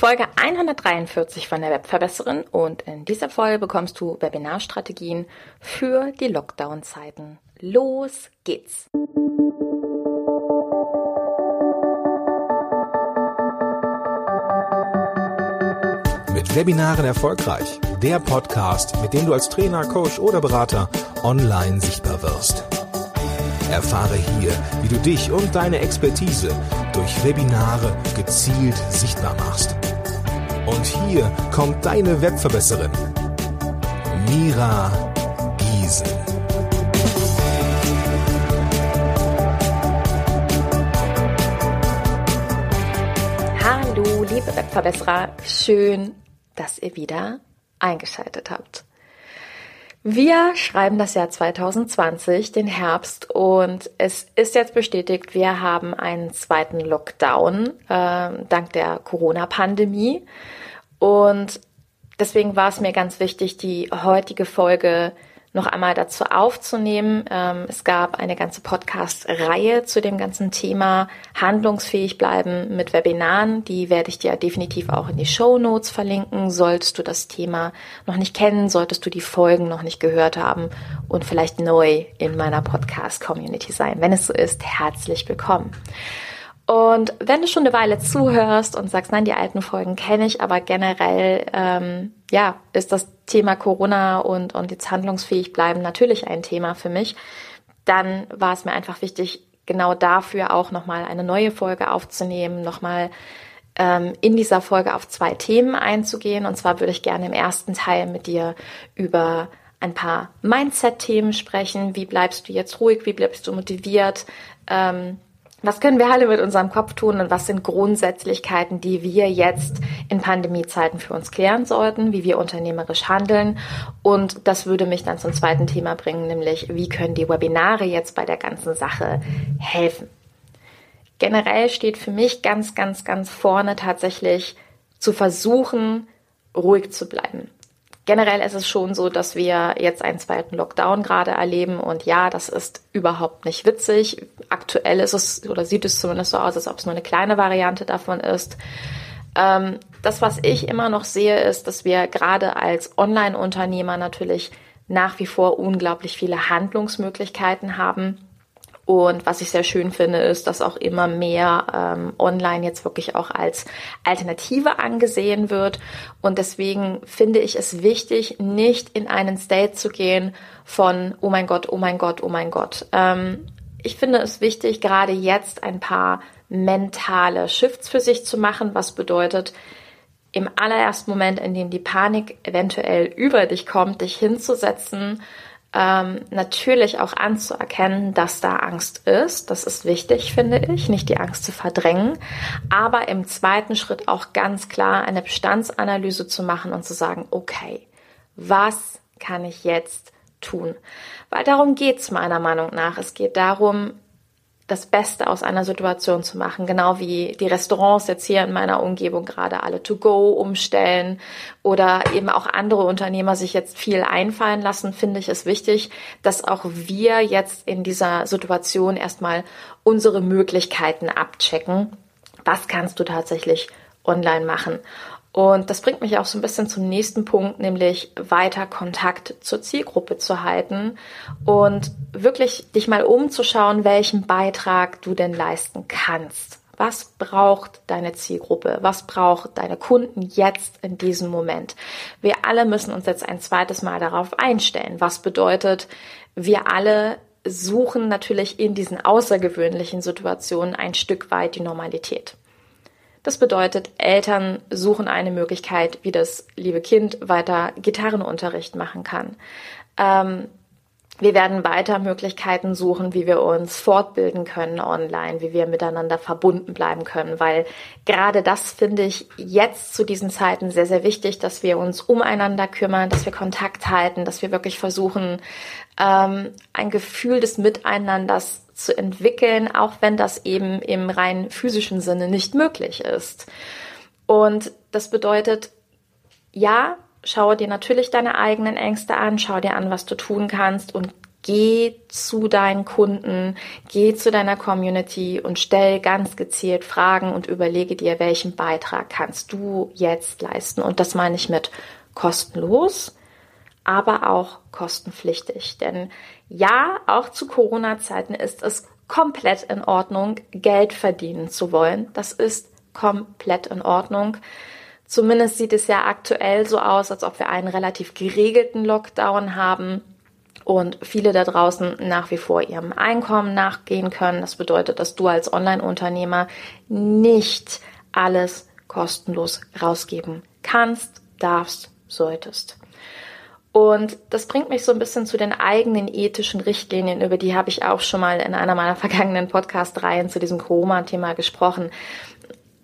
Folge 143 von der Webverbesserin und in dieser Folge bekommst du Webinarstrategien für die Lockdown-Zeiten. Los geht's! Mit Webinaren erfolgreich. Der Podcast, mit dem du als Trainer, Coach oder Berater online sichtbar wirst. Erfahre hier, wie du dich und deine Expertise durch Webinare gezielt sichtbar machst. Und hier kommt deine Webverbesserin, Mira Giesen. Hallo, liebe Webverbesserer, schön, dass ihr wieder eingeschaltet habt. Wir schreiben das Jahr 2020, den Herbst, und es ist jetzt bestätigt, wir haben einen zweiten Lockdown äh, dank der Corona-Pandemie. Und deswegen war es mir ganz wichtig, die heutige Folge noch einmal dazu aufzunehmen. Ähm, es gab eine ganze Podcast-Reihe zu dem ganzen Thema handlungsfähig bleiben mit Webinaren. Die werde ich dir definitiv auch in die Show Notes verlinken. Solltest du das Thema noch nicht kennen, solltest du die Folgen noch nicht gehört haben und vielleicht neu in meiner Podcast-Community sein. Wenn es so ist, herzlich willkommen. Und wenn du schon eine Weile zuhörst und sagst, nein, die alten Folgen kenne ich, aber generell, ähm, ja, ist das Thema Corona und, und jetzt handlungsfähig bleiben natürlich ein Thema für mich, dann war es mir einfach wichtig, genau dafür auch nochmal eine neue Folge aufzunehmen, nochmal ähm, in dieser Folge auf zwei Themen einzugehen. Und zwar würde ich gerne im ersten Teil mit dir über ein paar Mindset-Themen sprechen. Wie bleibst du jetzt ruhig? Wie bleibst du motiviert? Ähm, was können wir alle mit unserem Kopf tun und was sind Grundsätzlichkeiten, die wir jetzt in Pandemiezeiten für uns klären sollten, wie wir unternehmerisch handeln? Und das würde mich dann zum zweiten Thema bringen, nämlich wie können die Webinare jetzt bei der ganzen Sache helfen? Generell steht für mich ganz, ganz, ganz vorne tatsächlich zu versuchen, ruhig zu bleiben. Generell ist es schon so, dass wir jetzt einen zweiten Lockdown gerade erleben und ja, das ist überhaupt nicht witzig. Aktuell ist es oder sieht es zumindest so aus, als ob es nur eine kleine Variante davon ist. Ähm, das, was ich immer noch sehe, ist, dass wir gerade als Online-Unternehmer natürlich nach wie vor unglaublich viele Handlungsmöglichkeiten haben und was ich sehr schön finde, ist, dass auch immer mehr ähm, online jetzt wirklich auch als Alternative angesehen wird. Und deswegen finde ich es wichtig, nicht in einen State zu gehen von, oh mein Gott, oh mein Gott, oh mein Gott. Ähm, ich finde es wichtig, gerade jetzt ein paar mentale Shifts für sich zu machen, was bedeutet, im allerersten Moment, in dem die Panik eventuell über dich kommt, dich hinzusetzen ähm, natürlich auch anzuerkennen, dass da Angst ist. Das ist wichtig, finde ich, nicht die Angst zu verdrängen, aber im zweiten Schritt auch ganz klar eine Bestandsanalyse zu machen und zu sagen, okay, was kann ich jetzt tun? Weil darum geht's meiner Meinung nach. Es geht darum, das Beste aus einer Situation zu machen, genau wie die Restaurants jetzt hier in meiner Umgebung gerade alle to go umstellen oder eben auch andere Unternehmer sich jetzt viel einfallen lassen, finde ich es wichtig, dass auch wir jetzt in dieser Situation erstmal unsere Möglichkeiten abchecken. Was kannst du tatsächlich online machen? Und das bringt mich auch so ein bisschen zum nächsten Punkt, nämlich weiter Kontakt zur Zielgruppe zu halten und wirklich dich mal umzuschauen, welchen Beitrag du denn leisten kannst. Was braucht deine Zielgruppe? Was braucht deine Kunden jetzt in diesem Moment? Wir alle müssen uns jetzt ein zweites Mal darauf einstellen. Was bedeutet, wir alle suchen natürlich in diesen außergewöhnlichen Situationen ein Stück weit die Normalität. Das bedeutet, Eltern suchen eine Möglichkeit, wie das liebe Kind weiter Gitarrenunterricht machen kann. Ähm, wir werden weiter Möglichkeiten suchen, wie wir uns fortbilden können online, wie wir miteinander verbunden bleiben können, weil gerade das finde ich jetzt zu diesen Zeiten sehr, sehr wichtig, dass wir uns umeinander kümmern, dass wir Kontakt halten, dass wir wirklich versuchen, ähm, ein Gefühl des Miteinanders zu entwickeln, auch wenn das eben im rein physischen Sinne nicht möglich ist. Und das bedeutet, ja, schau dir natürlich deine eigenen Ängste an, schau dir an, was du tun kannst und geh zu deinen Kunden, geh zu deiner Community und stell ganz gezielt Fragen und überlege dir, welchen Beitrag kannst du jetzt leisten. Und das meine ich mit kostenlos, aber auch kostenpflichtig. Denn ja, auch zu Corona-Zeiten ist es komplett in Ordnung, Geld verdienen zu wollen. Das ist komplett in Ordnung. Zumindest sieht es ja aktuell so aus, als ob wir einen relativ geregelten Lockdown haben und viele da draußen nach wie vor ihrem Einkommen nachgehen können. Das bedeutet, dass du als Online-Unternehmer nicht alles kostenlos rausgeben kannst, darfst, solltest. Und das bringt mich so ein bisschen zu den eigenen ethischen Richtlinien, über die habe ich auch schon mal in einer meiner vergangenen Podcast-Reihen zu diesem Corona-Thema gesprochen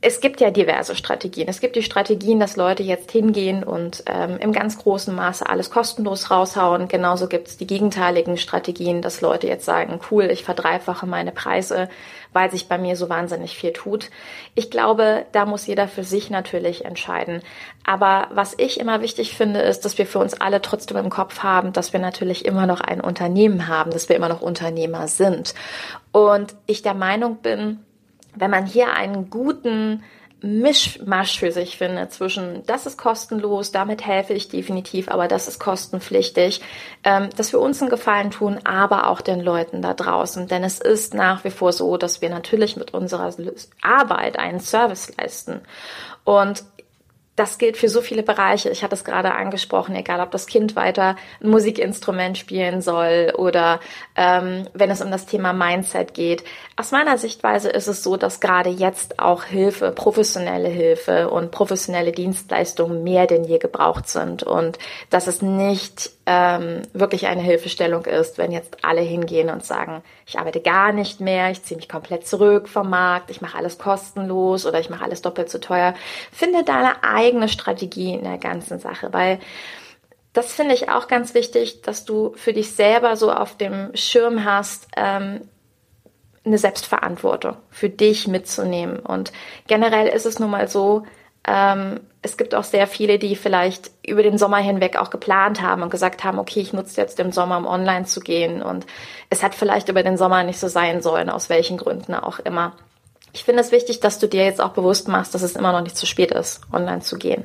es gibt ja diverse Strategien. Es gibt die Strategien, dass Leute jetzt hingehen und ähm, im ganz großen Maße alles kostenlos raushauen. Genauso gibt es die gegenteiligen Strategien, dass Leute jetzt sagen, cool, ich verdreifache meine Preise, weil sich bei mir so wahnsinnig viel tut. Ich glaube, da muss jeder für sich natürlich entscheiden. Aber was ich immer wichtig finde, ist, dass wir für uns alle trotzdem im Kopf haben, dass wir natürlich immer noch ein Unternehmen haben, dass wir immer noch Unternehmer sind. Und ich der Meinung bin, wenn man hier einen guten Mischmasch für sich findet zwischen, das ist kostenlos, damit helfe ich definitiv, aber das ist kostenpflichtig, ähm, dass wir uns einen Gefallen tun, aber auch den Leuten da draußen. Denn es ist nach wie vor so, dass wir natürlich mit unserer Arbeit einen Service leisten. Und das gilt für so viele Bereiche. Ich hatte es gerade angesprochen, egal ob das Kind weiter ein Musikinstrument spielen soll oder ähm, wenn es um das Thema Mindset geht. Aus meiner Sichtweise ist es so, dass gerade jetzt auch Hilfe, professionelle Hilfe und professionelle Dienstleistungen mehr denn je gebraucht sind und dass es nicht ähm, wirklich eine Hilfestellung ist, wenn jetzt alle hingehen und sagen, ich arbeite gar nicht mehr, ich ziehe mich komplett zurück vom Markt, ich mache alles kostenlos oder ich mache alles doppelt so teuer. Finde deine Strategie in der ganzen Sache, weil das finde ich auch ganz wichtig, dass du für dich selber so auf dem Schirm hast, ähm, eine Selbstverantwortung für dich mitzunehmen. Und generell ist es nun mal so, ähm, es gibt auch sehr viele, die vielleicht über den Sommer hinweg auch geplant haben und gesagt haben, okay, ich nutze jetzt den Sommer, um online zu gehen. Und es hat vielleicht über den Sommer nicht so sein sollen, aus welchen Gründen auch immer. Ich finde es wichtig, dass du dir jetzt auch bewusst machst, dass es immer noch nicht zu spät ist, online zu gehen.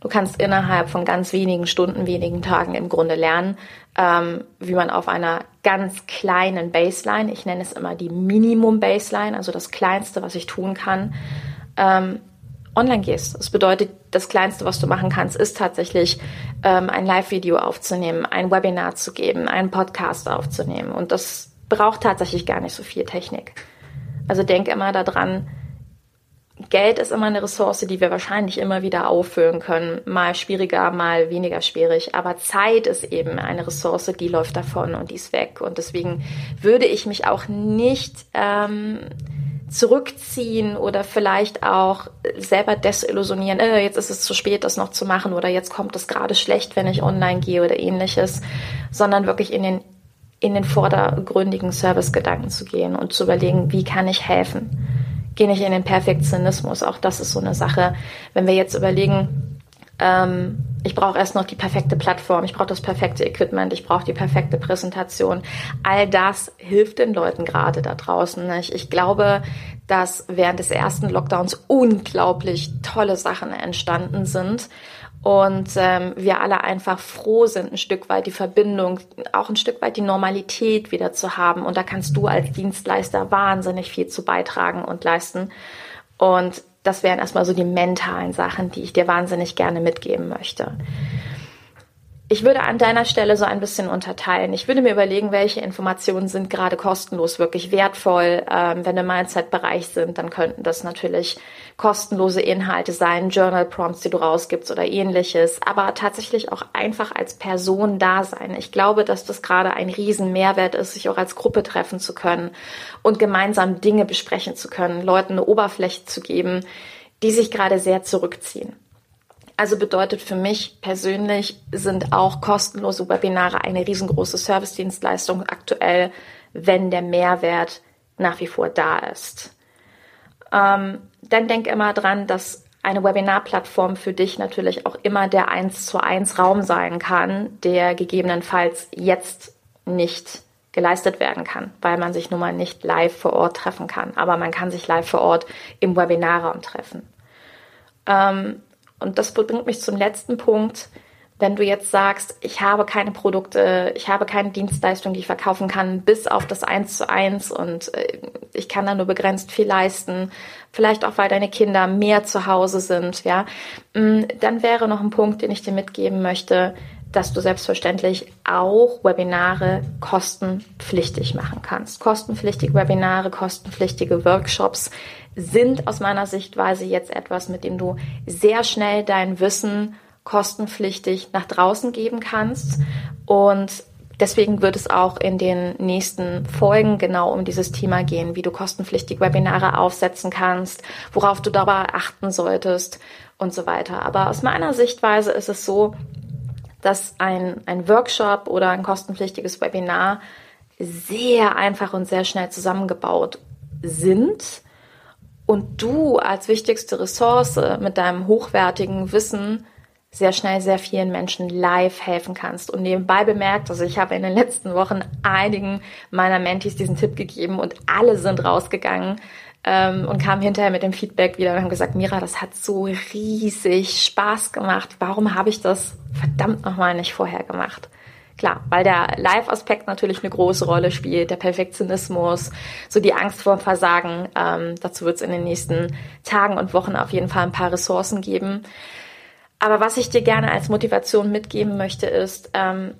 Du kannst innerhalb von ganz wenigen Stunden, wenigen Tagen im Grunde lernen, ähm, wie man auf einer ganz kleinen Baseline, ich nenne es immer die Minimum Baseline, also das Kleinste, was ich tun kann, ähm, online gehst. Das bedeutet, das Kleinste, was du machen kannst, ist tatsächlich ähm, ein Live-Video aufzunehmen, ein Webinar zu geben, einen Podcast aufzunehmen. Und das braucht tatsächlich gar nicht so viel Technik. Also denk immer daran, Geld ist immer eine Ressource, die wir wahrscheinlich immer wieder auffüllen können. Mal schwieriger, mal weniger schwierig. Aber Zeit ist eben eine Ressource, die läuft davon und die ist weg. Und deswegen würde ich mich auch nicht ähm, zurückziehen oder vielleicht auch selber desillusionieren, äh, jetzt ist es zu spät, das noch zu machen oder jetzt kommt es gerade schlecht, wenn ich online gehe oder ähnliches, sondern wirklich in den, in den vordergründigen Servicegedanken zu gehen und zu überlegen, wie kann ich helfen? Gehe nicht in den Perfektionismus, auch das ist so eine Sache. Wenn wir jetzt überlegen, ähm, ich brauche erst noch die perfekte Plattform, ich brauche das perfekte Equipment, ich brauche die perfekte Präsentation. All das hilft den Leuten gerade da draußen. Nicht? Ich glaube, dass während des ersten Lockdowns unglaublich tolle Sachen entstanden sind und ähm, wir alle einfach froh sind, ein Stück weit die Verbindung, auch ein Stück weit die Normalität wieder zu haben. Und da kannst du als Dienstleister wahnsinnig viel zu beitragen und leisten. Und das wären erstmal so die mentalen Sachen, die ich dir wahnsinnig gerne mitgeben möchte. Ich würde an deiner Stelle so ein bisschen unterteilen. Ich würde mir überlegen, welche Informationen sind gerade kostenlos wirklich wertvoll. Ähm, wenn wir im Mindset-Bereich sind, dann könnten das natürlich kostenlose Inhalte sein, Journal Prompts, die du rausgibst oder ähnliches, aber tatsächlich auch einfach als Person da sein. Ich glaube, dass das gerade ein riesen Mehrwert ist, sich auch als Gruppe treffen zu können und gemeinsam Dinge besprechen zu können, Leuten eine Oberfläche zu geben, die sich gerade sehr zurückziehen. Also bedeutet für mich persönlich sind auch kostenlose Webinare eine riesengroße Servicedienstleistung aktuell, wenn der Mehrwert nach wie vor da ist. Ähm, dann denk immer dran, dass eine Webinarplattform für dich natürlich auch immer der 1 zu 1 Raum sein kann, der gegebenenfalls jetzt nicht geleistet werden kann, weil man sich nun mal nicht live vor Ort treffen kann. Aber man kann sich live vor Ort im Webinarraum treffen. Ähm, und das bringt mich zum letzten Punkt. Wenn du jetzt sagst, ich habe keine Produkte, ich habe keine Dienstleistung, die ich verkaufen kann, bis auf das Eins zu eins und äh, ich kann da nur begrenzt viel leisten, vielleicht auch weil deine Kinder mehr zu Hause sind, ja, mm, dann wäre noch ein Punkt, den ich dir mitgeben möchte, dass du selbstverständlich auch Webinare kostenpflichtig machen kannst. Kostenpflichtige Webinare, kostenpflichtige Workshops sind aus meiner Sichtweise jetzt etwas, mit dem du sehr schnell dein Wissen kostenpflichtig nach draußen geben kannst. Und deswegen wird es auch in den nächsten Folgen genau um dieses Thema gehen, wie du kostenpflichtig Webinare aufsetzen kannst, worauf du dabei achten solltest und so weiter. Aber aus meiner Sichtweise ist es so, dass ein, ein Workshop oder ein kostenpflichtiges Webinar sehr einfach und sehr schnell zusammengebaut sind und du als wichtigste Ressource mit deinem hochwertigen Wissen sehr schnell sehr vielen Menschen live helfen kannst. Und nebenbei bemerkt, also ich habe in den letzten Wochen einigen meiner Mentis diesen Tipp gegeben und alle sind rausgegangen ähm, und kamen hinterher mit dem Feedback wieder und haben gesagt, Mira, das hat so riesig Spaß gemacht. Warum habe ich das verdammt nochmal nicht vorher gemacht? Klar, weil der Live-Aspekt natürlich eine große Rolle spielt, der Perfektionismus, so die Angst vor Versagen. Ähm, dazu wird es in den nächsten Tagen und Wochen auf jeden Fall ein paar Ressourcen geben. Aber was ich dir gerne als Motivation mitgeben möchte, ist, ähm,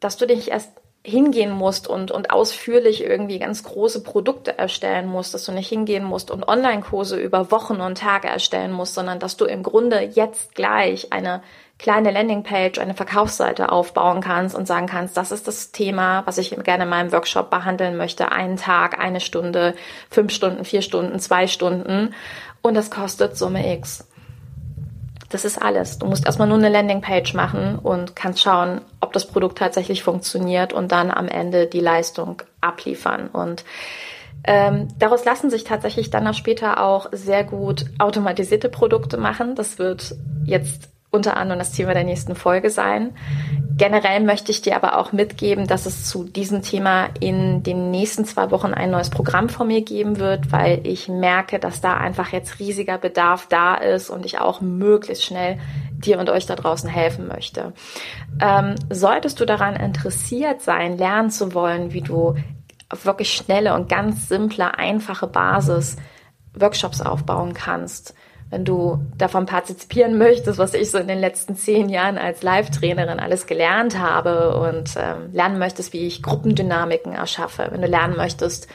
dass du dich erst hingehen musst und, und ausführlich irgendwie ganz große Produkte erstellen musst, dass du nicht hingehen musst und Online-Kurse über Wochen und Tage erstellen musst, sondern dass du im Grunde jetzt gleich eine kleine Landingpage, eine Verkaufsseite aufbauen kannst und sagen kannst, das ist das Thema, was ich gerne in meinem Workshop behandeln möchte. Einen Tag, eine Stunde, fünf Stunden, vier Stunden, zwei Stunden und das kostet Summe X. Das ist alles. Du musst erstmal nur eine Landingpage machen und kannst schauen, ob das Produkt tatsächlich funktioniert und dann am Ende die Leistung abliefern. Und ähm, daraus lassen sich tatsächlich dann auch später auch sehr gut automatisierte Produkte machen. Das wird jetzt unter anderem das Thema der nächsten Folge sein. Generell möchte ich dir aber auch mitgeben, dass es zu diesem Thema in den nächsten zwei Wochen ein neues Programm von mir geben wird, weil ich merke, dass da einfach jetzt riesiger Bedarf da ist und ich auch möglichst schnell dir und euch da draußen helfen möchte. Ähm, solltest du daran interessiert sein, lernen zu wollen, wie du auf wirklich schnelle und ganz simple, einfache Basis Workshops aufbauen kannst, wenn du davon partizipieren möchtest, was ich so in den letzten zehn Jahren als Live-Trainerin alles gelernt habe und ähm, lernen möchtest, wie ich Gruppendynamiken erschaffe, wenn du lernen möchtest,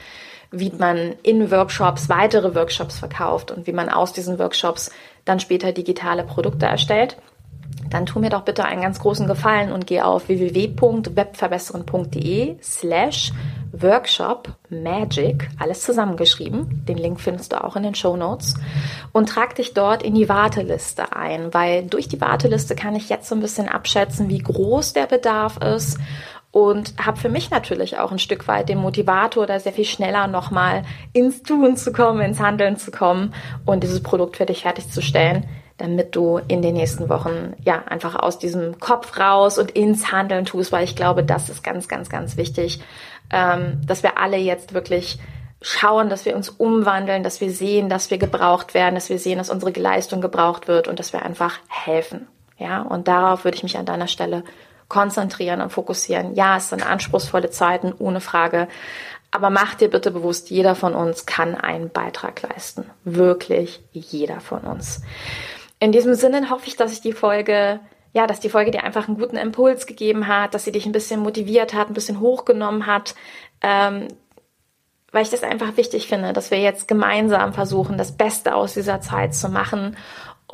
wie man in Workshops weitere Workshops verkauft und wie man aus diesen Workshops dann später digitale Produkte erstellt, dann tu mir doch bitte einen ganz großen Gefallen und geh auf www.webverbessern.de slash Workshop Magic, alles zusammengeschrieben. Den Link findest du auch in den Show Notes. Und trag dich dort in die Warteliste ein, weil durch die Warteliste kann ich jetzt so ein bisschen abschätzen, wie groß der Bedarf ist und habe für mich natürlich auch ein Stück weit den Motivator, da sehr viel schneller nochmal ins Tun zu kommen, ins Handeln zu kommen und dieses Produkt für dich fertigzustellen, damit du in den nächsten Wochen ja einfach aus diesem Kopf raus und ins Handeln tust, weil ich glaube, das ist ganz, ganz, ganz wichtig, ähm, dass wir alle jetzt wirklich schauen, dass wir uns umwandeln, dass wir sehen, dass wir gebraucht werden, dass wir sehen, dass unsere Leistung gebraucht wird und dass wir einfach helfen. Ja, und darauf würde ich mich an deiner Stelle konzentrieren und fokussieren. Ja, es sind anspruchsvolle Zeiten, ohne Frage. Aber mach dir bitte bewusst, jeder von uns kann einen Beitrag leisten. Wirklich jeder von uns. In diesem Sinne hoffe ich, dass ich die Folge ja, dass die Folge dir einfach einen guten Impuls gegeben hat, dass sie dich ein bisschen motiviert hat, ein bisschen hochgenommen hat, ähm, weil ich das einfach wichtig finde, dass wir jetzt gemeinsam versuchen, das Beste aus dieser Zeit zu machen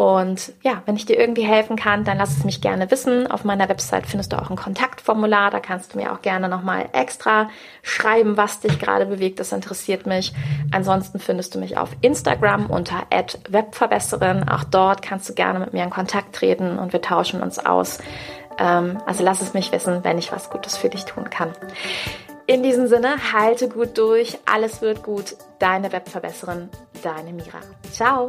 und ja, wenn ich dir irgendwie helfen kann, dann lass es mich gerne wissen. Auf meiner Website findest du auch ein Kontaktformular. Da kannst du mir auch gerne nochmal extra schreiben, was dich gerade bewegt. Das interessiert mich. Ansonsten findest du mich auf Instagram unter webverbesserin. Auch dort kannst du gerne mit mir in Kontakt treten und wir tauschen uns aus. Ähm, also lass es mich wissen, wenn ich was Gutes für dich tun kann. In diesem Sinne, halte gut durch. Alles wird gut. Deine Webverbesserin, deine Mira. Ciao.